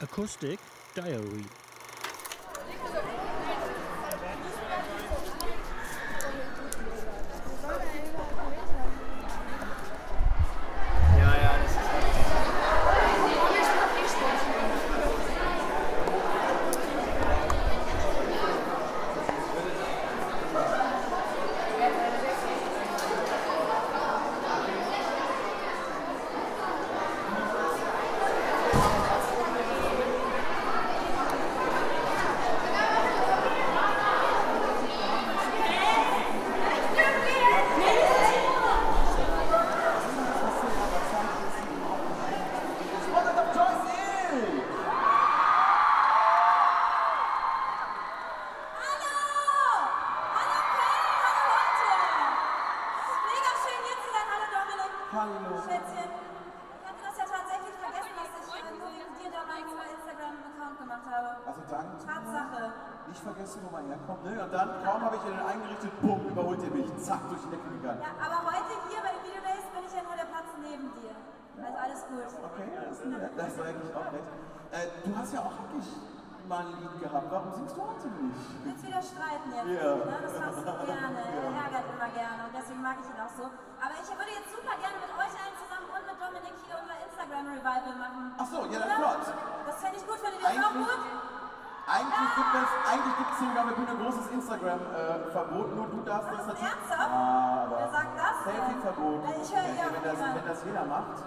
Acoustic Diary. Hallo. Schätzchen. Ich hatte das ja tatsächlich vergessen, dass ich äh, nur wegen dir damals bei Instagram einen Account gemacht habe. Also danke. Tatsache. Nicht vergessen, wo man herkommt. Ne? Und dann, kaum habe ich ihn eingerichtet, bumm, überholt ihr mich. Zack, durch die Decke gegangen. Ja, aber heute hier bei den Video Days bin ich ja nur der Platz neben dir. Also alles gut. Okay, das, das ist eigentlich auch nett. Äh, du hast ja auch wirklich mal ein Lied gehabt. Warum singst du heute nicht? Willst wieder streiten jetzt? Ja. Ne? Das hast du gerne. Er ärgert immer gerne und deswegen mag ich ihn auch so. Aber ich würde jetzt super gerne mit euch allen zusammen und mit Dominik hier unser Instagram-Revival machen. Ach so, ja, dann Oder? flott. Das fände ich gut. Findet ihr das auch Eigentlich- gut? Eigentlich gibt es, eigentlich gibt es hier der Bühne ein großes Instagram-Verbot, nur du darfst das natürlich. Ernsthaft? Aber Wer sagt das? Selfie-Verbot. Ich höre wenn, wenn, das, wenn das jeder macht,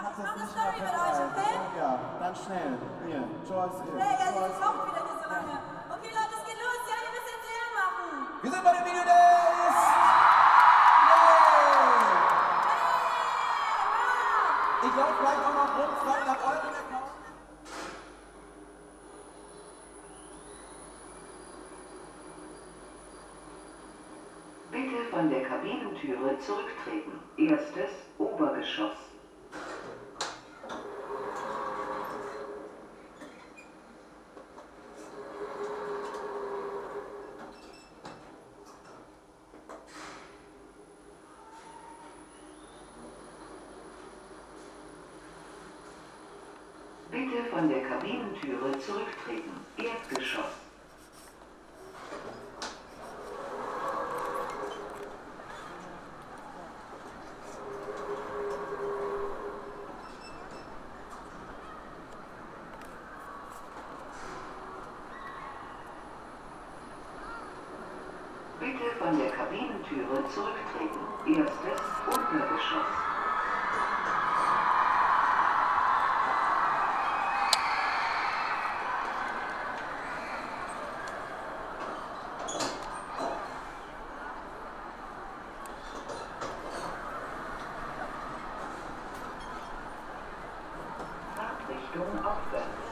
Warte, ich mache eine Story mit euch, okay? Ja, dann schnell. Hier, Joyce, hier. Nee, ja, sie raucht wieder hier so lange. Okay, Leute, es geht los. Ja, ihr müsst jetzt leer machen. Wir sind bei den Video Days! Yay! Ich laufe gleich auch noch rum, fragt nach euren. Bitte von der Kabinentüre zurücktreten. Erstes Obergeschoss. Bitte von der Kabinentüre zurücktreten. Erdgeschoss. Bitte von der Kabinentüre zurücktreten. Erstes Untergeschoss. Situation abwärts.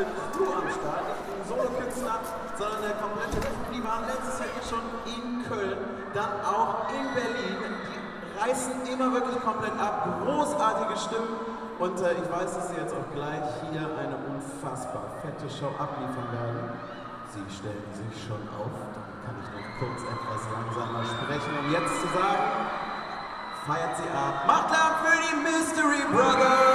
Äh, du am Start, nicht Solo-Künstler, sondern der komplette Team. Die waren letztes Jahr schon in Köln, dann auch in Berlin. Die reißen immer wirklich komplett ab. Großartige Stimmen. Und äh, ich weiß, dass sie jetzt auch gleich hier eine unfassbar fette Show abliefern werden. Sie stellen sich schon auf. Dann kann ich noch kurz etwas langsamer sprechen, um jetzt zu sagen, feiert sie ab. Macht Lärm für die Mystery Brothers!